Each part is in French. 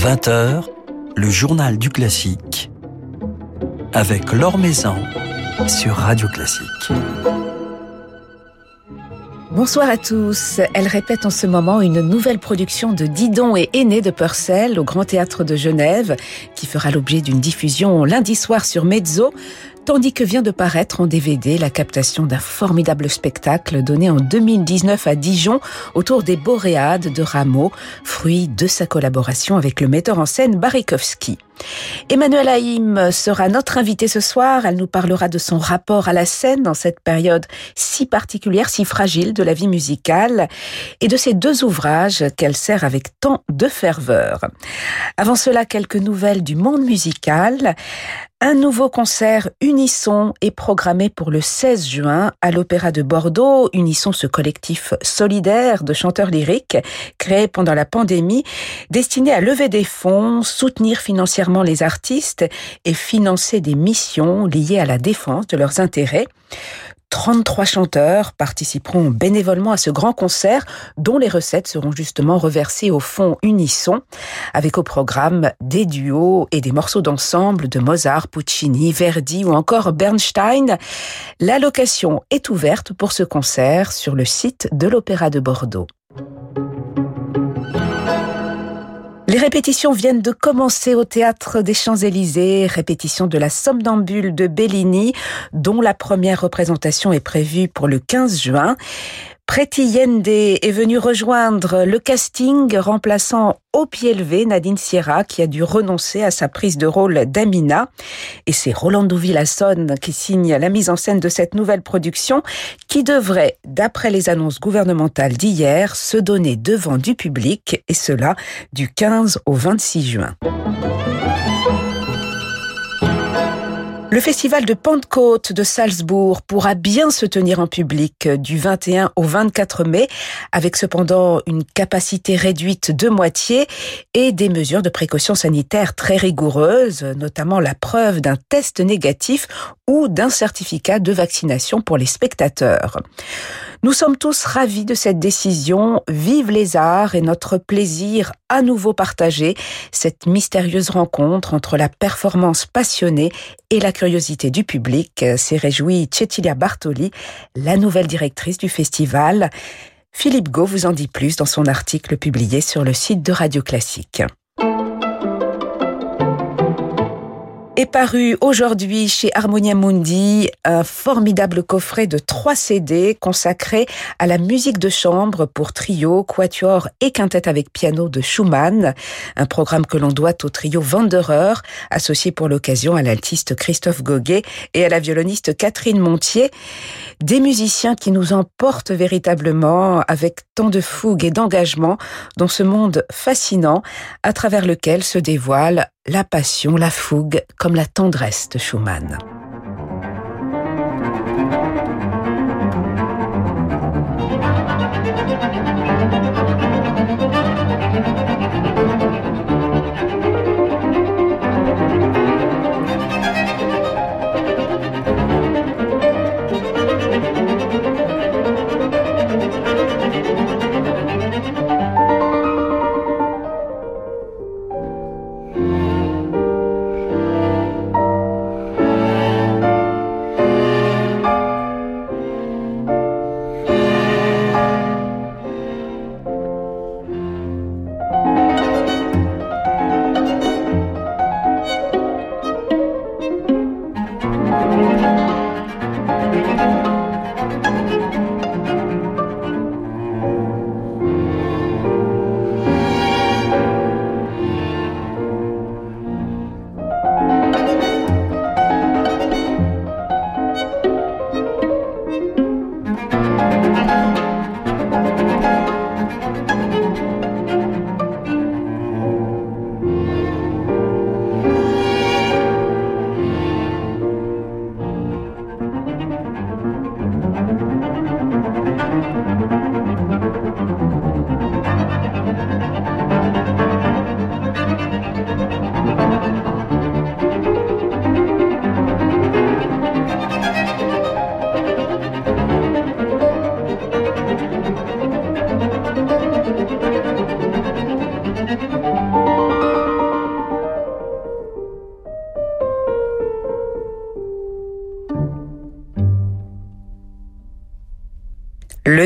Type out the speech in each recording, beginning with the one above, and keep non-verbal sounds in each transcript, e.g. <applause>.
20h, le journal du classique avec Laure Maison sur Radio Classique. Bonsoir à tous. Elle répète en ce moment une nouvelle production de Didon et Aîné de Purcell au Grand Théâtre de Genève, qui fera l'objet d'une diffusion lundi soir sur Mezzo, tandis que vient de paraître en DVD la captation d'un formidable spectacle donné en 2019 à Dijon autour des Boréades de Rameau, fruit de sa collaboration avec le metteur en scène Barikowski. Emmanuel Haïm sera notre invitée ce soir. Elle nous parlera de son rapport à la scène dans cette période si particulière, si fragile de la vie musicale et de ces deux ouvrages qu'elle sert avec tant de ferveur. Avant cela, quelques nouvelles du monde musical. Un nouveau concert Unisson est programmé pour le 16 juin à l'Opéra de Bordeaux. Unisson, ce collectif solidaire de chanteurs lyriques créé pendant la pandémie, destiné à lever des fonds, soutenir financièrement les artistes et financer des missions liées à la défense de leurs intérêts. 33 chanteurs participeront bénévolement à ce grand concert dont les recettes seront justement reversées au fond Unisson avec au programme des duos et des morceaux d'ensemble de Mozart, Puccini, Verdi ou encore Bernstein. La location est ouverte pour ce concert sur le site de l'Opéra de Bordeaux. Les répétitions viennent de commencer au théâtre des Champs-Élysées, répétition de la Somnambule de Bellini, dont la première représentation est prévue pour le 15 juin. Preti Yende est venu rejoindre le casting remplaçant au pied levé Nadine Sierra qui a dû renoncer à sa prise de rôle d'Amina. Et c'est Rolando Villasson qui signe la mise en scène de cette nouvelle production qui devrait, d'après les annonces gouvernementales d'hier, se donner devant du public et cela du 15 au 26 juin. Le festival de Pentecôte de Salzbourg pourra bien se tenir en public du 21 au 24 mai, avec cependant une capacité réduite de moitié et des mesures de précaution sanitaire très rigoureuses, notamment la preuve d'un test négatif ou d'un certificat de vaccination pour les spectateurs. Nous sommes tous ravis de cette décision. Vive les arts et notre plaisir à nouveau partagé. Cette mystérieuse rencontre entre la performance passionnée et la curiosité du public s'est réjouie Cecilia Bartoli, la nouvelle directrice du festival. Philippe Gau vous en dit plus dans son article publié sur le site de Radio Classique. Est paru aujourd'hui chez Harmonia Mundi un formidable coffret de trois CD consacré à la musique de chambre pour trio, quatuor et quintette avec piano de Schumann, un programme que l'on doit au trio Wanderer, associé pour l'occasion à l'altiste Christophe Goguet et à la violoniste Catherine Montier, des musiciens qui nous emportent véritablement avec tant de fougue et d'engagement dans ce monde fascinant à travers lequel se dévoile la passion, la fougue, comme la tendresse de Schumann.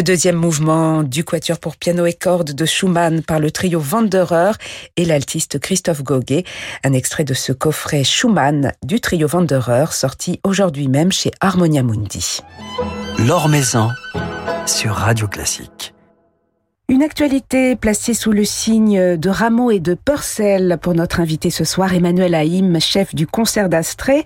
Deuxième mouvement du quatuor pour piano et cordes de Schumann par le trio Wanderer et l'altiste Christophe Goguet. Un extrait de ce coffret Schumann du trio Wanderer sorti aujourd'hui même chez Harmonia Mundi. L'Or Maison sur Radio Classique. Une actualité placée sous le signe de Rameau et de Purcell pour notre invité ce soir, Emmanuel Haïm, chef du concert d'Astrée,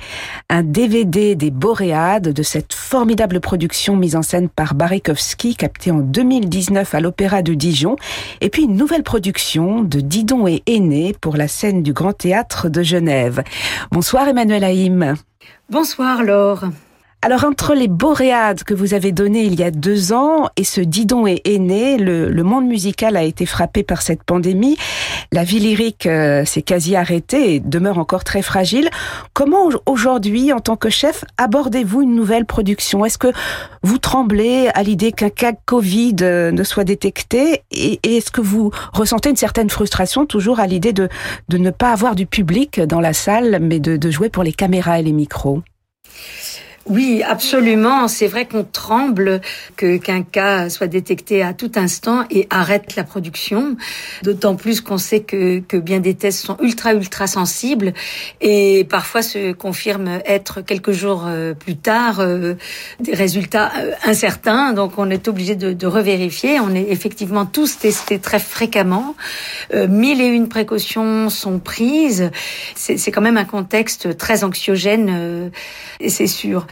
un DVD des Boréades de cette formidable production mise en scène par Barikowski, captée en 2019 à l'Opéra de Dijon, et puis une nouvelle production de Didon et Aîné pour la scène du Grand Théâtre de Genève. Bonsoir Emmanuel Haïm. Bonsoir Laure. Alors entre les boréades que vous avez données il y a deux ans et ce Didon est aîné, le, le monde musical a été frappé par cette pandémie. La vie lyrique euh, s'est quasi arrêtée et demeure encore très fragile. Comment aujourd'hui, en tant que chef, abordez-vous une nouvelle production? Est-ce que vous tremblez à l'idée qu'un cas Covid euh, ne soit détecté? Et, et est-ce que vous ressentez une certaine frustration toujours à l'idée de, de ne pas avoir du public dans la salle, mais de, de jouer pour les caméras et les micros? Oui, absolument. C'est vrai qu'on tremble que qu'un cas soit détecté à tout instant et arrête la production. D'autant plus qu'on sait que, que bien des tests sont ultra ultra sensibles et parfois se confirment être quelques jours euh, plus tard euh, des résultats euh, incertains. Donc on est obligé de, de revérifier. On est effectivement tous testés très fréquemment. mille et une précautions sont prises. C'est quand même un contexte très anxiogène et c'est sûr.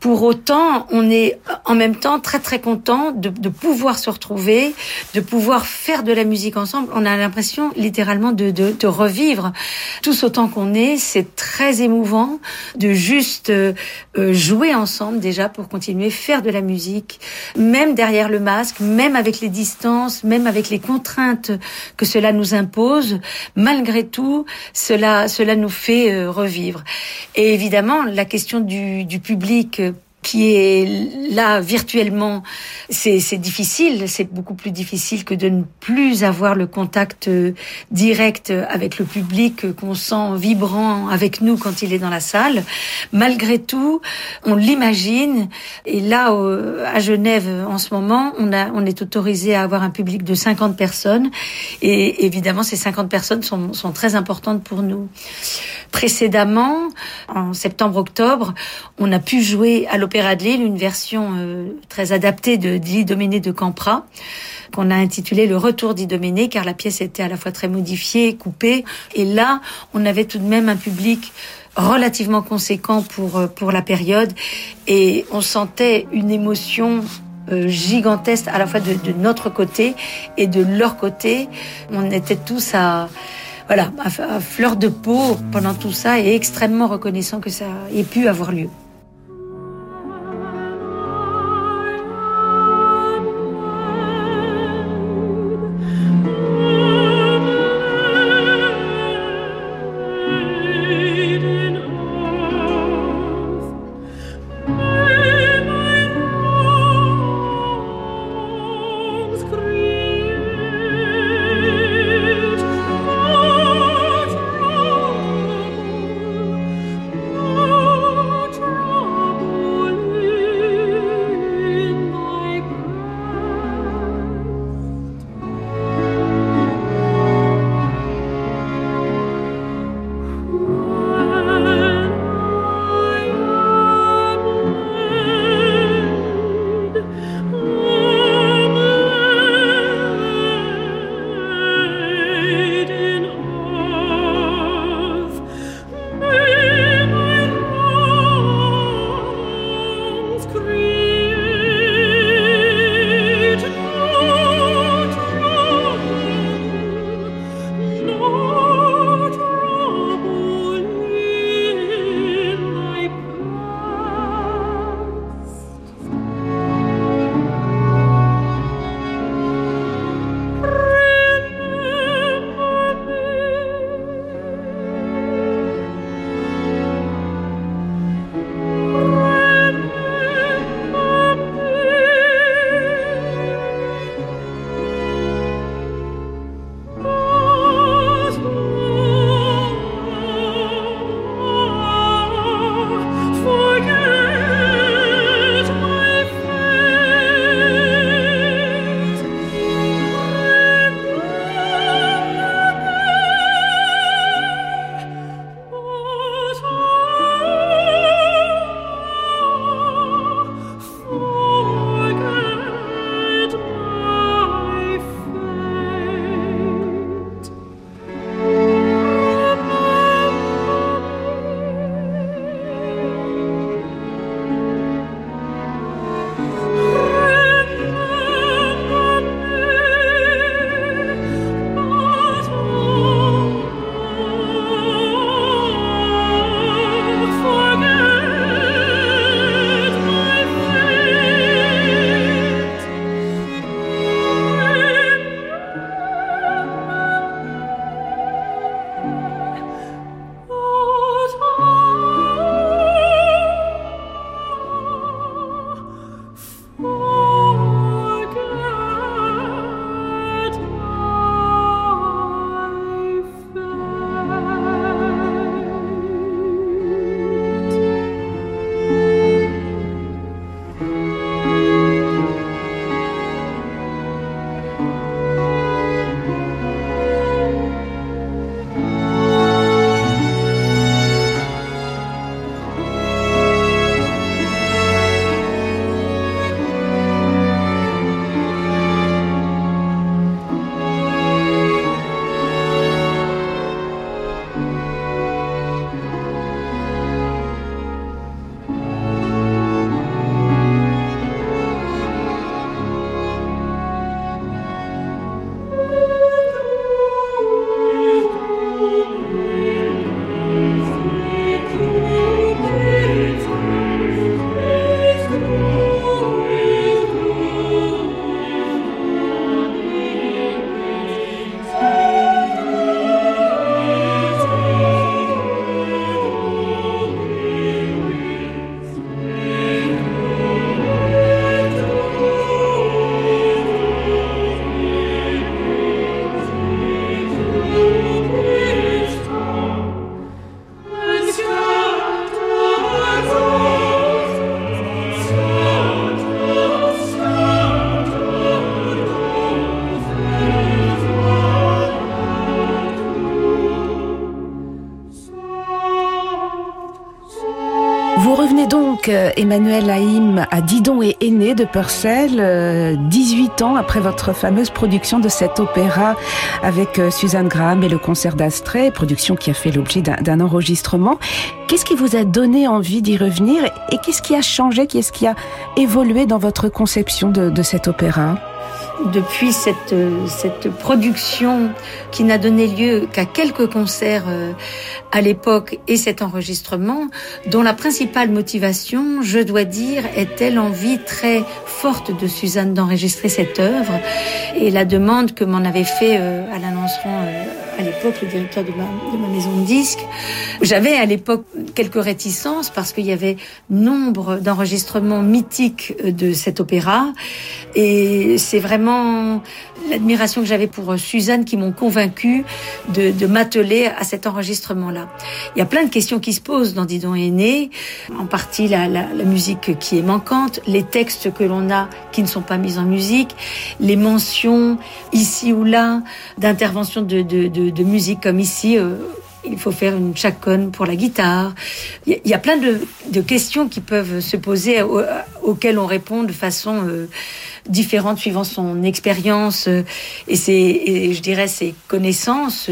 Pour autant, on est en même temps très très content de, de, pouvoir se retrouver, de pouvoir faire de la musique ensemble. On a l'impression littéralement de, de, de, revivre tous autant qu'on est. C'est très émouvant de juste euh, jouer ensemble déjà pour continuer à faire de la musique, même derrière le masque, même avec les distances, même avec les contraintes que cela nous impose. Malgré tout, cela cela nous fait euh, revivre. Et évidemment, la question du, du public qui est là virtuellement, c'est difficile, c'est beaucoup plus difficile que de ne plus avoir le contact euh, direct avec le public qu'on sent vibrant avec nous quand il est dans la salle. Malgré tout, on l'imagine. Et là, à Genève, en ce moment, on, a, on est autorisé à avoir un public de 50 personnes. Et évidemment, ces 50 personnes sont, sont très importantes pour nous. Précédemment, en septembre-octobre, on a pu jouer à l'Opéra de Lille une version euh, très adaptée de d'Idoménée de Campra qu'on a intitulé Le Retour d'Idoménée car la pièce était à la fois très modifiée, coupée et là, on avait tout de même un public relativement conséquent pour euh, pour la période et on sentait une émotion euh, gigantesque à la fois de, de notre côté et de leur côté. On était tous à voilà, à, fleur de peau pendant tout ça et extrêmement reconnaissant que ça ait pu avoir lieu. Emmanuel Haïm à Didon et Aîné de Purcell, 18 ans après votre fameuse production de cet opéra avec Suzanne Graham et le concert d'Astrée, production qui a fait l'objet d'un enregistrement. Qu'est-ce qui vous a donné envie d'y revenir et qu'est-ce qui a changé, qu'est-ce qui a évolué dans votre conception de, de cet opéra? Depuis cette, cette production qui n'a donné lieu qu'à quelques concerts euh, à l'époque et cet enregistrement, dont la principale motivation, je dois dire, était l'envie très forte de Suzanne d'enregistrer cette œuvre et la demande que m'en avait fait euh, Alain euh, à l'époque, le directeur de ma, maison de disques. J'avais à l'époque quelques réticences parce qu'il y avait nombre d'enregistrements mythiques de cet opéra et c'est vraiment l'admiration que j'avais pour Suzanne qui m'ont convaincu de, m'atteler à cet enregistrement-là. Il y a plein de questions qui se posent dans Didon est né, en partie la musique qui est manquante, les textes que l'on a qui ne sont pas mis en musique, les mentions ici ou là d'intervention de, de, de, de, musique comme ici. Euh, il faut faire une chaconne pour la guitare. Il y a plein de, questions qui peuvent se poser auxquelles on répond de façon euh, différente suivant son expérience euh, et ses, je dirais, ses connaissances,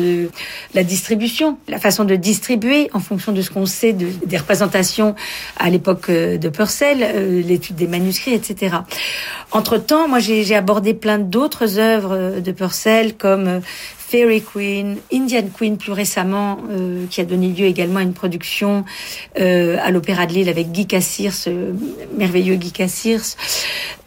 la distribution, la façon de distribuer en fonction de ce qu'on sait de, des représentations à l'époque de Purcell, l'étude des manuscrits, etc. Entre-temps, moi, j'ai abordé plein d'autres œuvres de Purcell comme Fairy Queen, Indian Queen plus récemment, euh, qui a donné lieu également à une production euh, à l'Opéra de Lille avec Guy Cassirs, ce merveilleux Guy Cassirs.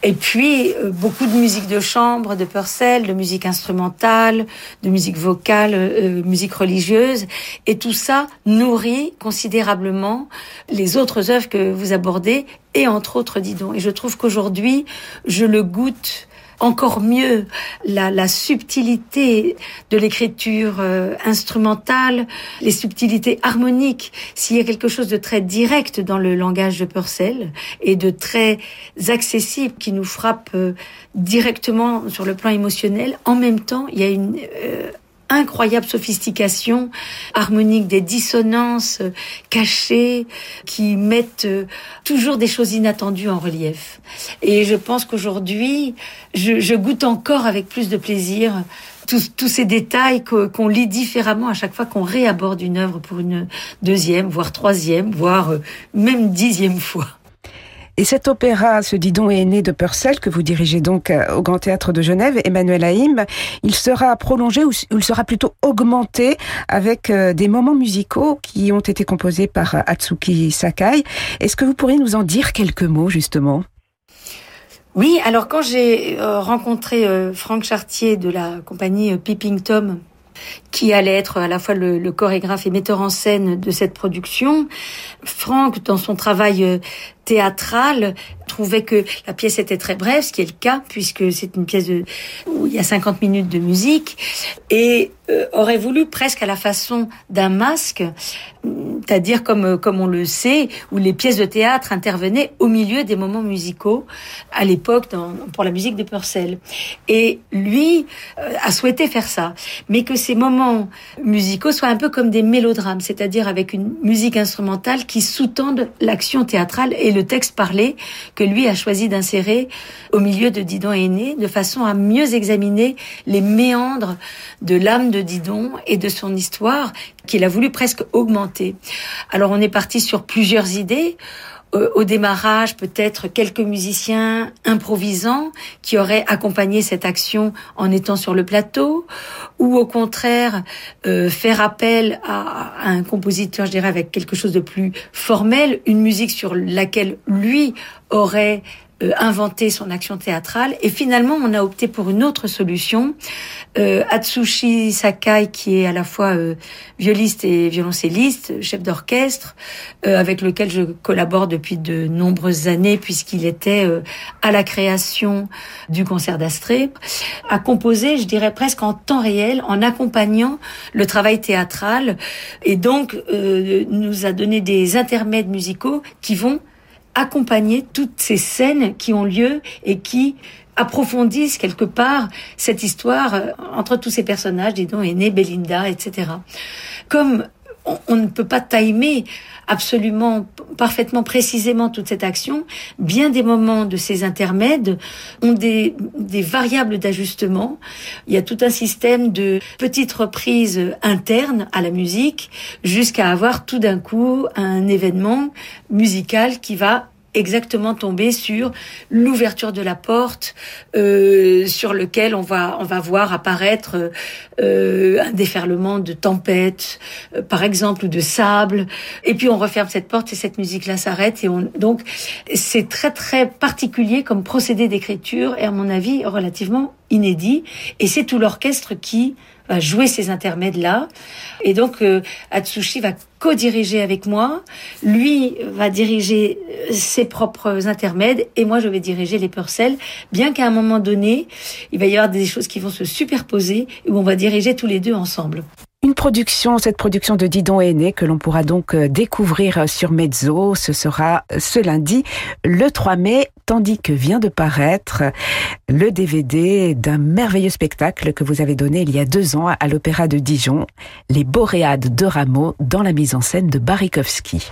Et puis euh, beaucoup de musique de chambre, de Purcell, de musique instrumentale, de musique vocale, euh, musique religieuse, et tout ça nourrit considérablement les autres œuvres que vous abordez, et entre autres, dis donc. Et je trouve qu'aujourd'hui, je le goûte encore mieux la, la subtilité de l'écriture euh, instrumentale, les subtilités harmoniques. S'il y a quelque chose de très direct dans le langage de Purcell et de très accessible qui nous frappe euh, directement sur le plan émotionnel, en même temps, il y a une euh, incroyable sophistication harmonique, des dissonances euh, cachées qui mettent euh, toujours des choses inattendues en relief. Et je pense qu'aujourd'hui, je, je, goûte encore avec plus de plaisir tous, tous ces détails qu'on lit différemment à chaque fois qu'on réaborde une œuvre pour une deuxième, voire troisième, voire euh, même dixième fois. Et cet opéra, ce Didon est né de Purcell, que vous dirigez donc euh, au Grand Théâtre de Genève, Emmanuel Haïm, il sera prolongé ou il sera plutôt augmenté avec euh, des moments musicaux qui ont été composés par euh, Atsuki Sakai. Est-ce que vous pourriez nous en dire quelques mots, justement? Oui, alors quand j'ai rencontré Franck Chartier de la compagnie Peeping Tom, qui allait être à la fois le, le, chorégraphe et metteur en scène de cette production. Franck, dans son travail théâtral trouvait que la pièce était très brève, ce qui est le cas puisque c'est une pièce de, où il y a 50 minutes de musique et euh, aurait voulu presque à la façon d'un masque, c'est-à-dire comme comme on le sait, où les pièces de théâtre intervenaient au milieu des moments musicaux à l'époque pour la musique de Purcell. Et lui euh, a souhaité faire ça, mais que ces moments musicaux soient un peu comme des mélodrames, c'est-à-dire avec une musique instrumentale qui sous-tende l'action théâtrale et le texte parlé que lui a choisi d'insérer au milieu de Didon Aîné, de façon à mieux examiner les méandres de l'âme de Didon et de son histoire qu'il a voulu presque augmenter. Alors on est parti sur plusieurs idées au démarrage peut-être quelques musiciens improvisants qui auraient accompagné cette action en étant sur le plateau, ou au contraire euh, faire appel à, à, un compositeur, je dirais, avec quelque chose de plus formel, une musique sur laquelle lui aurait euh, inventer son action théâtrale. Et finalement, on a opté pour une autre solution. Euh, Atsushi Sakai, qui est à la fois euh, violiste et violoncelliste, chef d'orchestre, euh, avec lequel je collabore depuis de nombreuses années, puisqu'il était euh, à la création du concert d'Astrée, a composé, je dirais presque en temps réel, en accompagnant le travail théâtral, et donc nous a donné des intermèdes musicaux qui vont accompagner toutes ces scènes qui ont lieu et qui approfondissent quelque part cette histoire euh, entre tous ces personnages, dis donc, Aîné, Belinda, etc. Comme on, ne peut pas timer absolument parfaitement précisément toute cette action. Bien des moments de ces intermèdes ont des, des variables d'ajustement. Il y a tout un système de petites reprises internes à la musique jusqu'à avoir tout d'un coup un événement musical qui va exactement tomber sur l'ouverture de la porte euh, sur lequel on va on va voir apparaître euh, un déferlement de tempête euh, par exemple ou de sable. Et puis on referme cette porte et cette musique là s'arrête. Et on donc c'est très très particulier comme procédé d'écriture et à mon avis relativement inédit. Et c'est tout l'orchestre qui va jouer ces intermèdes-là. Et donc, euh, Atsushi va co-diriger avec moi. Lui va diriger euh, ses propres intermèdes et moi, je vais diriger les Purcell. Bien qu'à un moment donné, il va y avoir des choses qui vont se superposer où on va diriger tous les deux ensemble. Une production, cette production de Didon Aîné que l'on pourra donc euh, découvrir euh, sur Mezzo, ce sera ce lundi, le 3 mai, tandis que vient de paraître le DVD d'un merveilleux spectacle que vous avez donné il y a deux ans à l'Opéra de Dijon, Les Boréades de Rameau, dans la mise en scène de Barikowski.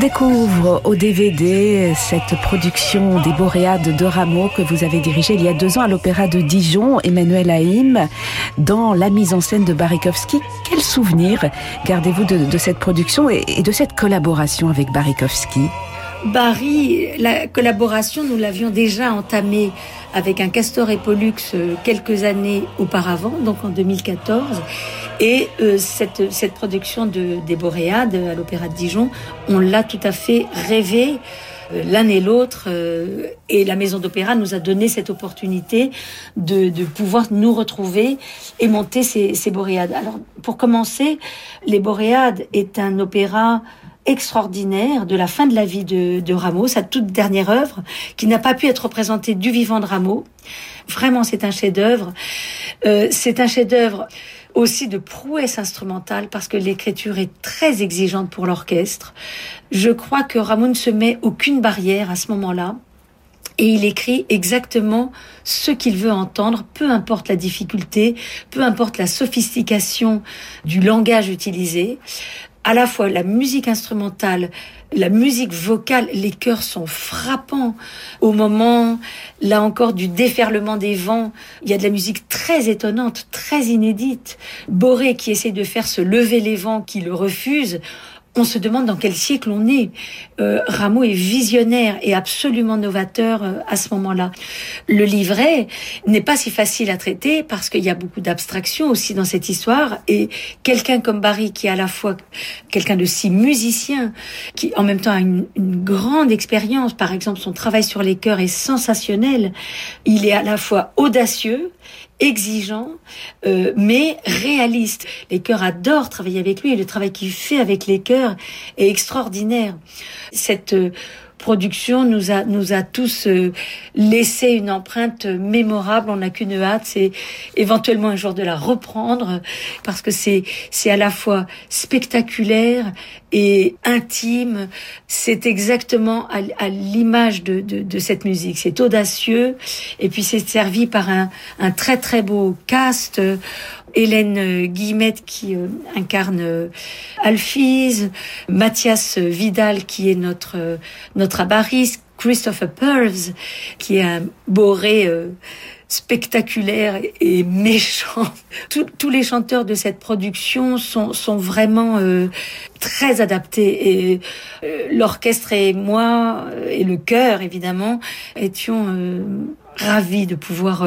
Découvre au DVD cette production des Boréades de Rameau que vous avez dirigée il y a deux ans à l'Opéra de Dijon, Emmanuel Haïm, dans la mise en scène de Barikowski. Quel souvenir gardez-vous de, cette production et, de cette collaboration avec Barikowski? Barry, la collaboration, nous l'avions déjà entamée avec un Castor et Pollux euh, quelques années auparavant, donc en 2014. Et euh, cette, cette production de, des Boréades à l'Opéra de Dijon, on l'a tout à fait rêvé euh, l'un et l'autre. Euh, et la maison d'opéra nous a donné cette opportunité de, de pouvoir nous retrouver et monter ces, ces Boréades. Alors, pour commencer, Les Boréades est un opéra extraordinaire de la fin de la vie de, de Rameau, sa toute dernière œuvre, qui n'a pas pu être représentée du vivant de Rameau. Vraiment, c'est un chef-d'œuvre. Euh, c'est un chef-d'œuvre aussi de prouesse instrumentale parce que l'écriture est très exigeante pour l'orchestre. Je crois que Ramon ne se met aucune barrière à ce moment-là et il écrit exactement ce qu'il veut entendre, peu importe la difficulté, peu importe la sophistication du langage utilisé. À la fois la musique instrumentale, la musique vocale, les chœurs sont frappants. Au moment, là encore, du déferlement des vents, il y a de la musique très étonnante, très inédite. Boré qui essaie de faire se lever les vents qui le refusent on se demande dans quel siècle on est. Euh, Rameau est visionnaire et absolument novateur euh, à ce moment-là. Le livret n'est pas si facile à traiter parce qu'il y a beaucoup d'abstraction aussi dans cette histoire et quelqu'un comme Barry qui est à la fois quelqu'un de si musicien, qui en même temps a une, une grande expérience, par exemple son travail sur les chœurs est sensationnel, il est à la fois audacieux exigeant, euh, mais réaliste. Les chœurs adorent travailler avec lui et le travail qu'il fait avec les chœurs est extraordinaire. Cette euh, production nous a nous a tous euh, laissé une empreinte mémorable. On n'a qu'une hâte, c'est éventuellement un jour de la reprendre parce que c'est c'est à la fois spectaculaire et intime. C'est exactement à, l'image de, de, de, cette musique. C'est audacieux et puis c'est servi par un, un très très beau cast. Hélène Guillemette qui euh, incarne euh, Alphys, Mathias Vidal qui est notre euh, notre abariste, Christopher Pearls qui est un boré spectaculaire et méchant. <laughs> tous les chanteurs de cette production sont, sont vraiment très adaptés et l'orchestre et moi et le chœur évidemment étions ravis de pouvoir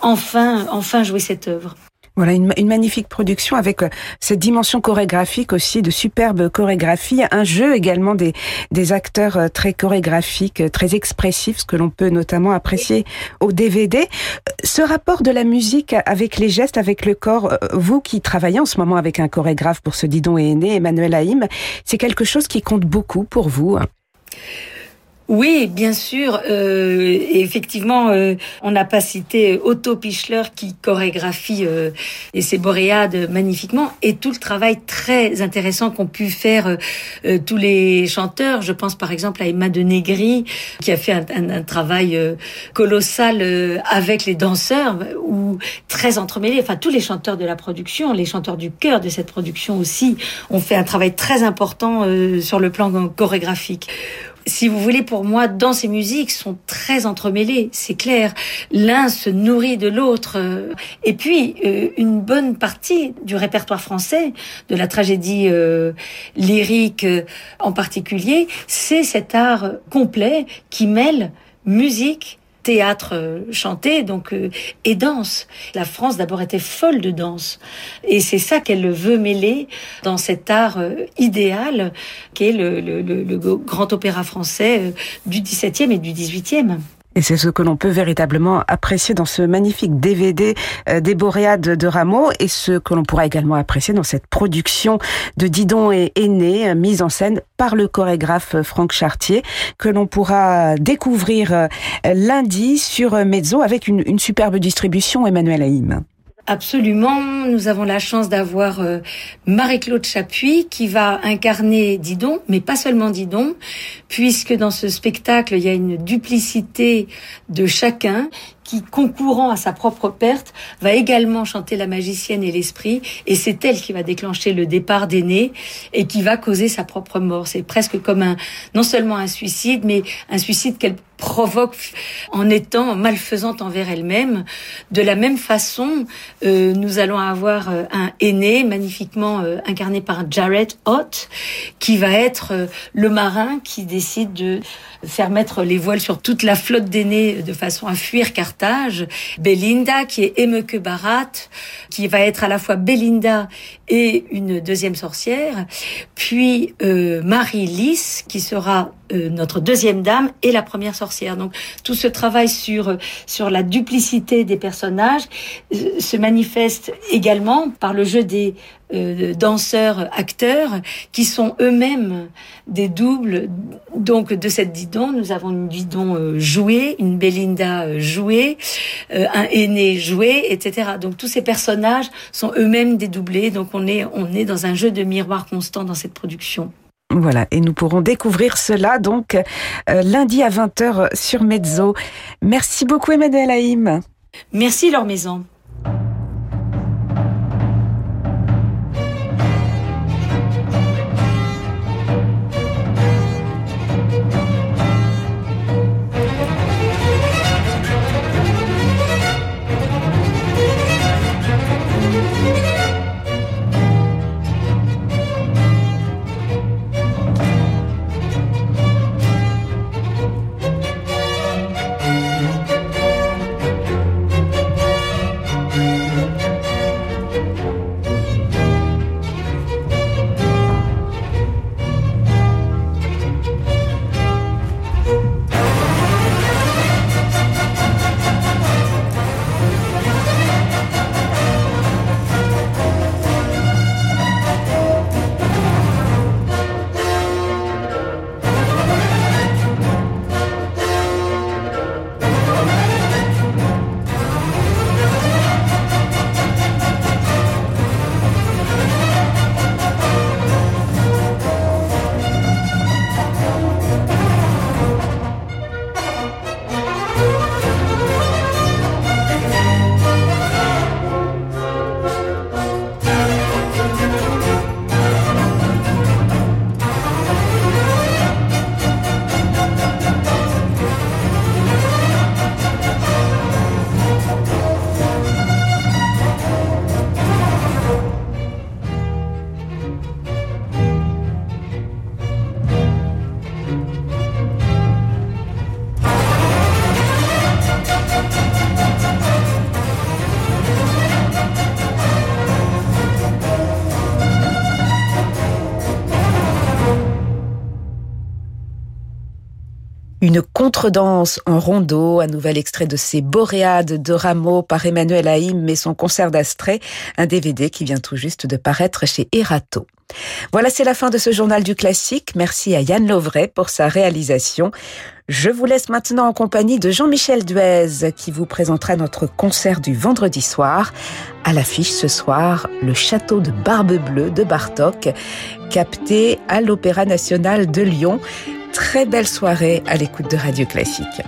enfin enfin jouer cette œuvre. Voilà, une, une, magnifique production avec euh, cette dimension chorégraphique aussi, de superbes chorégraphies, un jeu également des, des acteurs euh, très chorégraphiques, euh, très expressifs, ce que l'on peut notamment apprécier au DVD. Ce rapport de la musique avec les gestes, avec le corps, vous qui travaillez en ce moment avec un chorégraphe pour ce Didon et Aîné, Emmanuel Haïm, c'est quelque chose qui compte beaucoup pour vous oui, bien sûr. Euh, effectivement, euh, on n'a pas cité Otto Pichler qui chorégraphie euh, et ses boréades magnifiquement et tout le travail très intéressant qu'ont pu faire euh, tous les chanteurs. Je pense par exemple à Emma de Negri qui a fait un, travail colossal avec les danseurs ou très entremêlé. Enfin, tous les chanteurs de la production, les chanteurs du cœur de cette production aussi, ont fait un travail très important sur le plan chorégraphique si vous voulez, pour moi, dans ces musiques sont très entremêlées, c'est clair. L'un se nourrit de l'autre. Et puis, euh, une bonne partie du répertoire français, de la tragédie euh, lyrique euh, en particulier, c'est cet art complet qui mêle musique, théâtre euh, chanté donc euh, et danse. La France d'abord était folle de danse et c'est ça qu'elle veut mêler dans cet art euh, idéal qu'est le, le, le, grand opéra français du XVIIe et du XVIIIe. Et c'est ce que l'on peut véritablement apprécier dans ce magnifique DVD euh, des Boréades de Rameau et ce que l'on pourra également apprécier dans cette production de Didon et Aîné, euh, mise en scène par le chorégraphe Franck Chartier, que l'on pourra découvrir euh, lundi sur Mezzo avec une, une superbe distribution Emmanuel Haïm. Absolument. Nous avons la chance d'avoir euh, Marie-Claude Chapuis qui va incarner Didon, mais pas seulement Didon, puisque dans ce spectacle, il y a une duplicité de chacun qui, concourant à sa propre perte, va également chanter la magicienne et l'esprit, et c'est elle qui va déclencher le départ d'aîné et qui va causer sa propre mort. C'est presque comme un, non seulement un suicide, mais un suicide qu'elle provoque en étant malfaisante envers elle-même. De la même façon, euh, nous allons avoir euh, un aîné magnifiquement euh, incarné par Jared Ott, qui va être le marin qui décide de faire mettre les voiles sur toute la flotte d'aînés de façon à fuir Carthage. Belinda, qui est Emeke Barat, qui va être à la fois Belinda et une deuxième sorcière. Puis Marie Lys, qui sera euh, notre deuxième dame et la première sorcière. Donc tout ce travail sur sur la duplicité des personnages euh, se manifeste également par le jeu des euh, danseurs acteurs qui sont eux-mêmes des doubles. Donc de cette Didon nous avons une Didon jouée une Belinda jouée un aîné joué etc donc tous ces personnages sont eux-mêmes des doublés donc on est on est dans un jeu de miroir constant dans cette production voilà, et nous pourrons découvrir cela donc euh, lundi à 20h sur Mezzo. Merci beaucoup Emmanuel Haïm. Merci leur maison. Contredanse en rondeau, un nouvel extrait de ces boréades de Rameau par Emmanuel Haïm et son concert d'Astrée, un DVD qui vient tout juste de paraître chez Erato. Voilà, c'est la fin de ce journal du classique. Merci à Yann Lovray pour sa réalisation. Je vous laisse maintenant en compagnie de Jean-Michel Duez qui vous présentera notre concert du vendredi soir. À l'affiche ce soir, le château de Barbe Bleue de Bartok, capté à l'Opéra national de Lyon très belle soirée à l'écoute de Radio Classique.